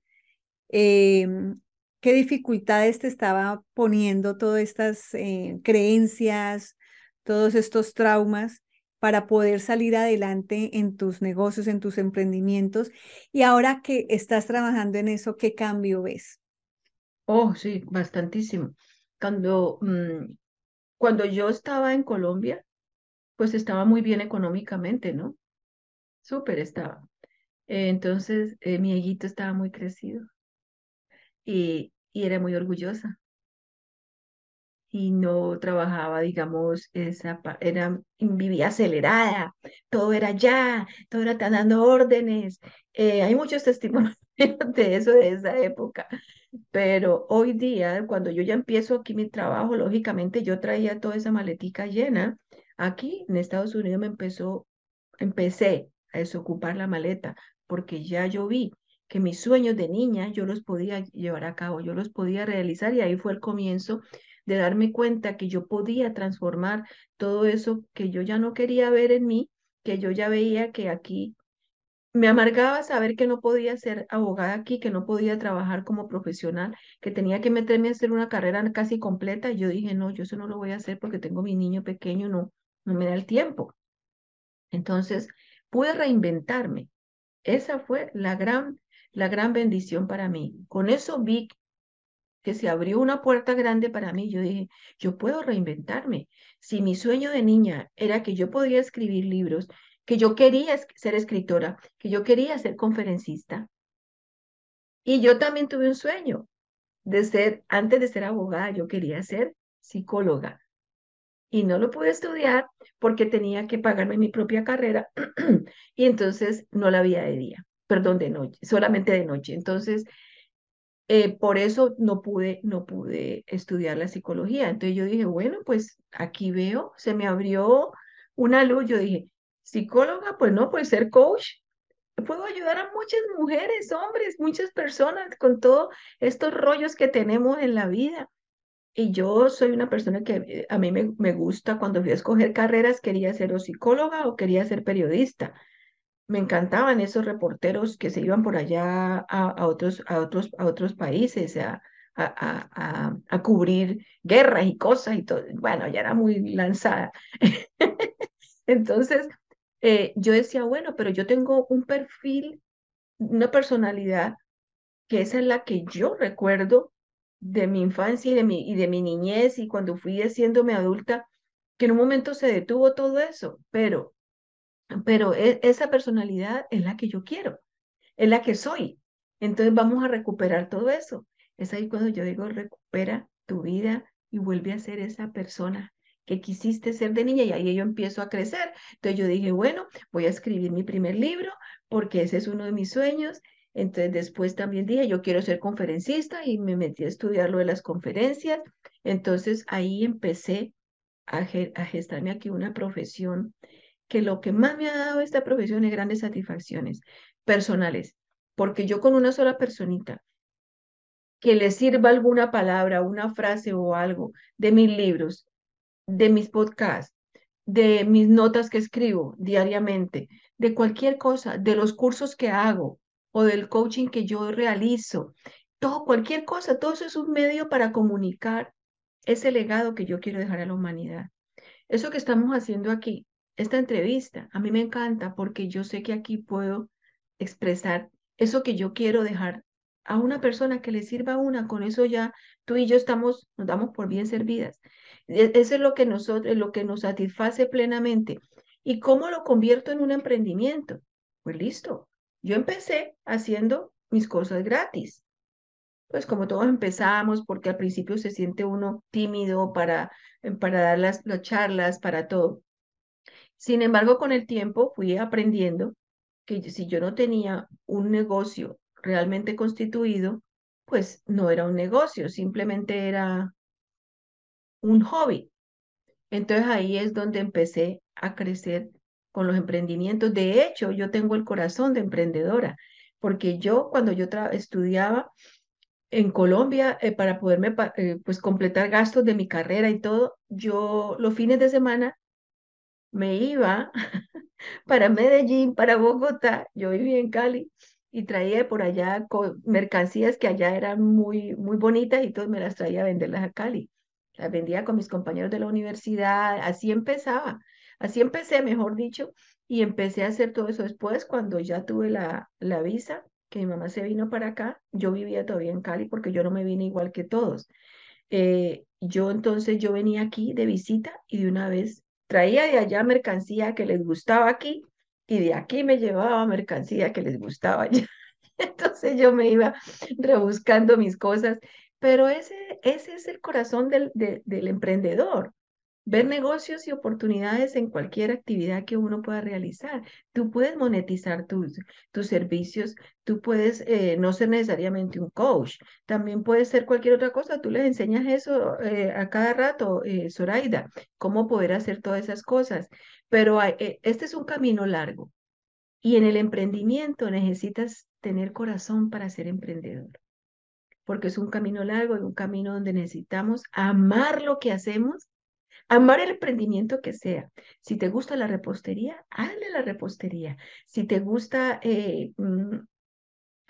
em, qué dificultades te estaba poniendo todas estas eh, creencias, todos estos traumas? Para poder salir adelante en tus negocios, en tus emprendimientos. Y ahora que estás trabajando en eso, ¿qué cambio ves? Oh, sí, bastantísimo. Cuando, mm, cuando yo estaba en Colombia, pues estaba muy bien económicamente, ¿no? Súper estaba. entonces, eh, mi hijito estaba muy crecido y, y era muy orgullosa y no trabajaba, digamos, esa, era, vivía acelerada, todo era ya, todo era tan dando órdenes. Eh, hay muchos testimonios de eso de esa época, pero hoy día, cuando yo ya empiezo aquí mi trabajo, lógicamente yo traía toda esa maletica llena. Aquí en Estados Unidos me empezó, empecé a desocupar la maleta porque ya yo vi que mis sueños de niña yo los podía llevar a cabo, yo los podía realizar y ahí fue el comienzo de darme cuenta que yo podía transformar todo eso que yo ya no quería ver en mí, que yo ya veía que aquí me amargaba saber que no podía ser abogada aquí, que no podía trabajar como profesional, que tenía que meterme a hacer una carrera casi completa. Y yo dije, no, yo eso no lo voy a hacer porque tengo mi niño pequeño, no, no me da el tiempo. Entonces, pude reinventarme. Esa fue la gran, la gran bendición para mí. Con eso vi que se abrió una puerta grande para mí. Yo dije, yo puedo reinventarme. Si mi sueño de niña era que yo podía escribir libros, que yo quería ser escritora, que yo quería ser conferencista. Y yo también tuve un sueño de ser, antes de ser abogada, yo quería ser psicóloga. Y no lo pude estudiar porque tenía que pagarme mi propia carrera y entonces no la había de día, perdón, de noche, solamente de noche. Entonces eh, por eso no pude, no pude estudiar la psicología. Entonces yo dije, bueno, pues aquí veo, se me abrió una luz. Yo dije, psicóloga, pues no, pues ser coach. Puedo ayudar a muchas mujeres, hombres, muchas personas con todos estos rollos que tenemos en la vida. Y yo soy una persona que a mí me, me gusta, cuando fui a escoger carreras, quería ser psicóloga o quería ser periodista me encantaban esos reporteros que se iban por allá a, otros, a, otros, a otros países a, a, a, cubrir guerras y cosas y todo. Bueno, ya era muy lanzada. Entonces, eh, yo decía, bueno, pero yo tengo un perfil, una personalidad que esa es la que yo recuerdo de mi infancia y de mi, y de mi niñez y cuando fui haciéndome adulta, que en un momento se detuvo todo eso, pero pero e, esa personalidad es la que yo quiero, es la que soy. Entonces vamos a recuperar todo eso. Es ahí cuando yo digo, recupera tu vida y vuelve a ser esa persona que quisiste ser de niña y ahí yo empiezo a crecer. Entonces yo dije, bueno, voy a escribir mi primer libro porque ese es uno de mis sueños. Entonces después también dije, yo quiero ser conferencista y me metí a estudiar lo de las conferencias. Entonces ahí empecé a, gestarme aquí una profesión que lo que más me ha dado esta profesión es grandes satisfacciones personales, porque yo con una sola personita que le sirva alguna palabra, una frase o algo de mis libros, de mis podcasts, de mis notas que escribo diariamente, de cualquier cosa, de los cursos que hago o del coaching que yo realizo, todo, cualquier cosa, todo eso es un medio para comunicar ese legado que yo quiero dejar a la humanidad. Eso que estamos haciendo aquí, esta entrevista, a mí me encanta porque yo sé que aquí puedo expresar eso que yo quiero dejar a una persona que le sirva a una, con eso ya tú y yo estamos, nos damos por bien servidas. E, eso es lo que nosotros, lo que nos satisface plenamente. ¿Y cómo lo convierto en un emprendimiento? Pues listo. Yo empecé haciendo mis cosas gratis. Pues como todos empezamos, porque al principio se siente uno tímido para, para dar las, las charlas, para todo. Sin embargo, con el tiempo fui aprendiendo que si yo no tenía un negocio realmente constituido, pues no era un negocio, simplemente era un hobby. Entonces ahí es donde empecé a crecer con los emprendimientos. De hecho, yo tengo el corazón de emprendedora, porque yo cuando yo estudiaba en Colombia, eh, para poderme eh, pues completar gastos de mi carrera y todo, yo los fines de semana me iba para Medellín, para Bogotá, yo vivía en Cali y traía por allá mercancías que allá eran muy, muy bonitas y todo me las traía a venderlas a Cali. Las vendía con mis compañeros de la universidad, así empezaba, así empecé, mejor dicho, y empecé a hacer todo eso después cuando ya tuve la, la visa, que mi mamá se vino para acá, yo vivía todavía en Cali porque yo no me vine igual que todos. Eh, yo entonces yo venía aquí de visita y de una vez traía de allá mercancía que les gustaba aquí y de aquí me llevaba mercancía que les gustaba allá. Entonces yo me iba rebuscando mis cosas, pero ese, ese es el corazón del, del emprendedor ver negocios y oportunidades en cualquier actividad que uno pueda realizar. Tú puedes monetizar tus, tus servicios, tú puedes eh, no ser necesariamente un coach, también puede ser cualquier otra cosa. Tú les enseñas eso eh, a cada rato, eh, Zoraida, cómo poder hacer todas esas cosas. Pero este es un camino largo y en el emprendimiento necesitas tener corazón para ser emprendedor porque es un camino largo y un camino donde necesitamos amar lo que hacemos Amar el emprendimiento que sea. Si te gusta la repostería, hazle la repostería. Si te gusta, eh, mm,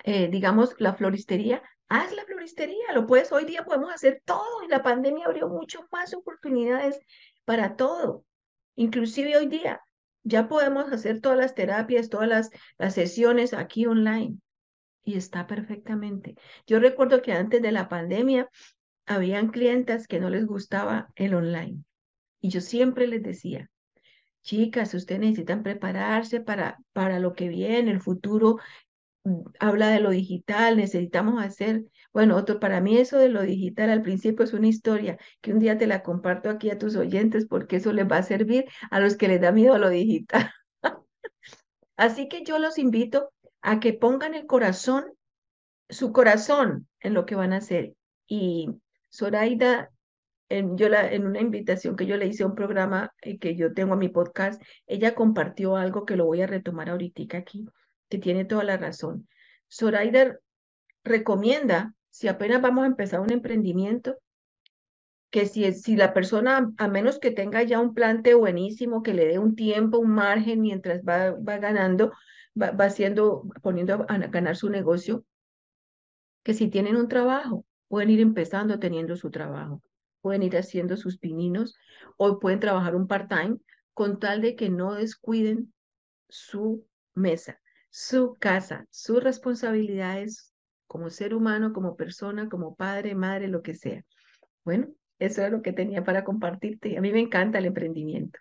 eh, digamos, la floristería, haz la floristería. Lo puedes, hoy día podemos hacer todo y la pandemia abrió mucho más oportunidades para todo. Inclusive hoy día ya podemos hacer todas las terapias, todas las, las sesiones aquí online y está perfectamente. Yo recuerdo que antes de la pandemia habían clientas que no les gustaba el online. Y yo siempre les decía, chicas, ustedes necesitan prepararse para, para lo que viene, el futuro mm, habla de lo digital, necesitamos hacer, bueno, otro, para mí eso de lo digital al principio es una historia que un día te la comparto aquí a tus oyentes porque eso les va a servir a los que les da miedo lo digital. Así que yo los invito a que pongan el corazón, su corazón en lo que van a hacer. Y Zoraida en, yo la, en una invitación que yo le hice a un programa eh, que yo tengo a mi podcast, ella compartió algo que lo voy a retomar ahorita aquí, que tiene toda la razón. Zoraida recomienda, si apenas vamos a empezar un emprendimiento, que si, si la persona, a menos que tenga ya un plante buenísimo, que le dé un tiempo, un margen mientras va, va ganando, va, haciendo, poniendo a ganar su negocio, que si tienen un trabajo, pueden ir empezando teniendo su trabajo pueden ir haciendo sus pininos o pueden trabajar un part-time con tal de que no descuiden su mesa, su casa, sus responsabilidades como ser humano, como persona, como padre, madre, lo que sea. Bueno, eso es lo que tenía para compartirte. A mí me encanta el emprendimiento.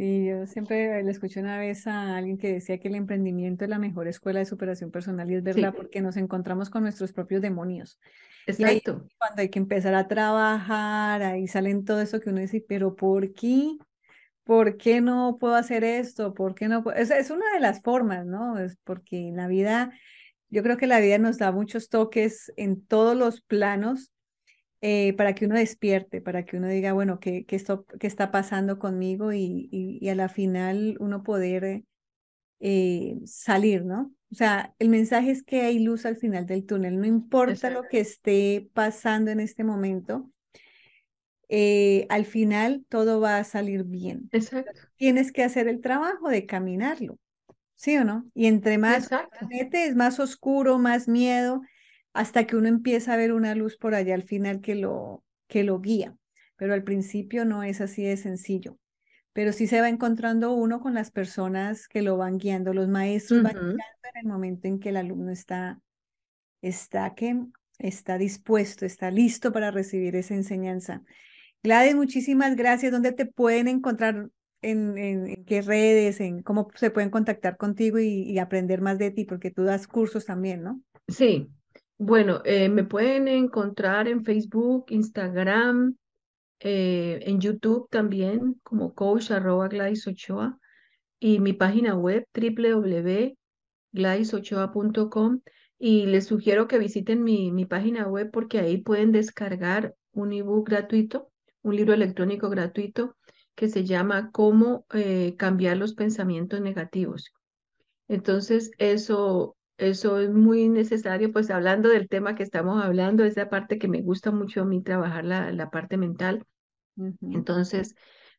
Sí, yo siempre le escuché una vez a alguien que decía que el emprendimiento es la mejor escuela de superación personal y es verdad porque nos encontramos con nuestros propios demonios. Exacto. cuando hay que empezar a trabajar, ahí salen todo eso que uno dice, pero ¿por qué? ¿Por qué no puedo hacer esto? ¿Por qué no Es, es una de las formas, ¿no? Es porque en la vida, yo creo que la vida nos da muchos toques en todos los planos eh, para que uno despierte, para que uno diga, bueno, ¿qué, qué, esto, qué está pasando conmigo? Y, y, a la final uno poder eh, salir, ¿no? O sea, el mensaje es que hay luz al final del túnel, no importa lo que esté pasando en este momento, eh, al final todo va a salir bien. Exacto. Tienes que hacer el trabajo de caminarlo, ¿sí o no? Y entre más es más oscuro, más miedo, hasta que uno empieza a ver una luz por allá al final que lo, que lo guía. Pero al principio no es así de sencillo. Pero sí se va encontrando uno con las personas que lo van guiando. Los maestros van guiando en el momento en que el alumno está, está, que, está dispuesto, está listo para recibir esa enseñanza. Gladys, muchísimas gracias. ¿Dónde te pueden encontrar? En, en, qué redes, en cómo se pueden contactar contigo y, aprender más de ti, porque tú das cursos también, ¿no? Sí, bueno, eh, me pueden encontrar en Facebook, Instagram, eh, en YouTube también, como coach Gladys Ochoa, y mi página web www.gladysochoa.com. Y les sugiero que visiten mi, mi página web porque ahí pueden descargar un ebook gratuito, un libro electrónico gratuito que se llama Cómo eh, cambiar los pensamientos negativos. Entonces, eso, eso es muy necesario, pues hablando del tema que estamos hablando, esa parte que me gusta mucho a mí trabajar la, la parte mental. Entonces,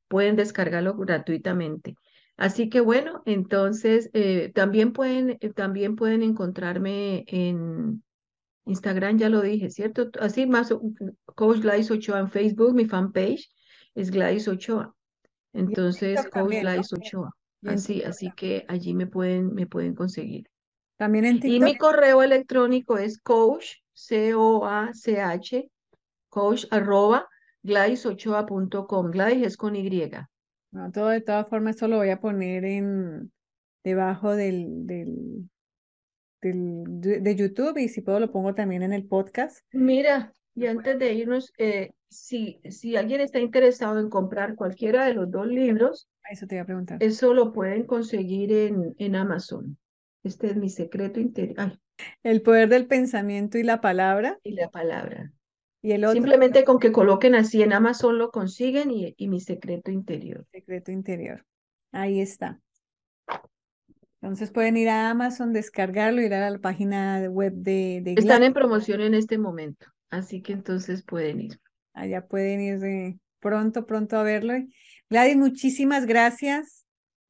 pueden descargarlo gratuitamente. Así que bueno, entonces eh, también, pueden, eh, también pueden encontrarme en Instagram, ya lo dije, ¿cierto? Así más, Coach Gladys Ochoa en Facebook, mi fanpage es Gladys Ochoa. Entonces, Coach Gladys Ochoa. Así, así que allí me pueden, me pueden conseguir. También en Y mi correo electrónico es coach, C-O-A-C-H, coach arroba. Gladys es con Y. No, todo de todas formas, esto lo voy a poner en debajo del, del, de YouTube y si puedo lo pongo también en el podcast. Mira, y antes de irnos, eh, si, si alguien está interesado en comprar cualquiera de los dos libros, eso te iba a preguntar. Eso lo pueden conseguir en, en Amazon. Este es mi secreto interior. El poder del pensamiento y la palabra. Y la palabra. Y el Simplemente con que coloquen así en Amazon lo consiguen y, y mi secreto interior. Secreto interior. Ahí está. Entonces pueden ir a Amazon, descargarlo, ir a la página web de, de Están en promoción en este momento, así que entonces pueden ir. Allá pueden ir de pronto, pronto a verlo. Gladys, muchísimas gracias.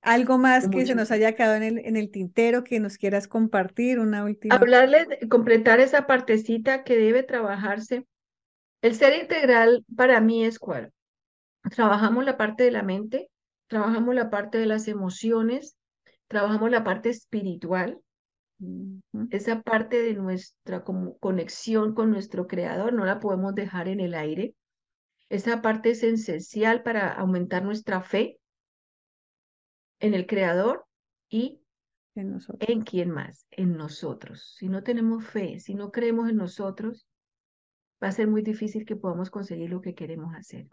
¿Algo más que se nos haya quedado en el, en el tintero que nos quieras compartir? Una última. Hablarles, completar esa partecita que debe trabajarse el ser integral para mí es cuál. Trabajamos la parte de la mente, trabajamos la parte de las emociones, trabajamos la parte espiritual, esa parte de nuestra conexión con nuestro creador, no la podemos dejar en el aire. Esa parte es esencial para aumentar nuestra fe en el creador y en, nosotros. en quién más, en nosotros. Si no tenemos fe, si no creemos en nosotros, va a ser muy difícil que podamos conseguir lo que queremos hacer.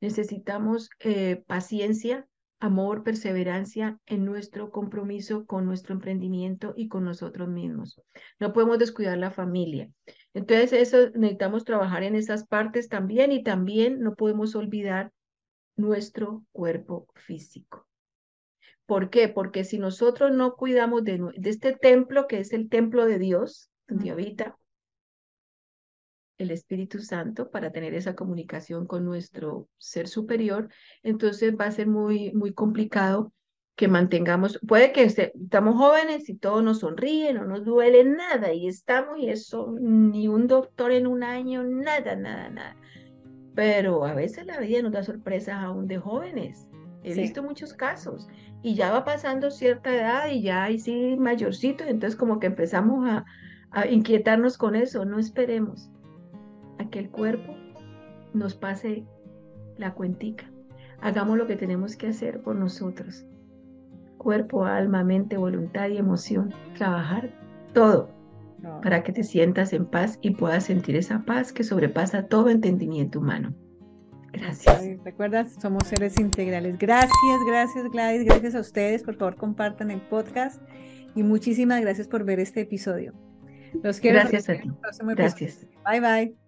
Necesitamos eh, paciencia, amor, perseverancia en nuestro compromiso con nuestro emprendimiento y con nosotros mismos. No podemos descuidar la familia. Entonces, eso necesitamos trabajar en esas partes también y también no podemos olvidar nuestro cuerpo físico. ¿Por qué? Porque si nosotros no cuidamos de, de este templo, que es el templo de Dios, donde habita el Espíritu Santo para tener esa comunicación con nuestro ser superior, entonces va a ser muy, muy complicado que mantengamos, puede que estamos jóvenes y todo nos sonríe, no nos duele nada y estamos y eso, ni un doctor en un año, nada, nada, nada. Pero a veces la vida nos da sorpresas aún de jóvenes. He visto muchos casos y ya va pasando cierta edad y ya hay sí mayorcitos, entonces como que empezamos a, a inquietarnos con eso, no esperemos que el cuerpo nos pase la cuentica. Hagamos lo que tenemos que hacer por nosotros. Cuerpo, alma, mente, voluntad y emoción. Trabajar todo para que te sientas en paz y puedas sentir esa paz que sobrepasa todo entendimiento humano. Gracias. Recuerda, somos seres integrales. Gracias, gracias Gladys, gracias a ustedes. Por favor, compartan el podcast y muchísimas gracias por ver este episodio. Los quiero. Gracias a ti. Gracias. Bye bye.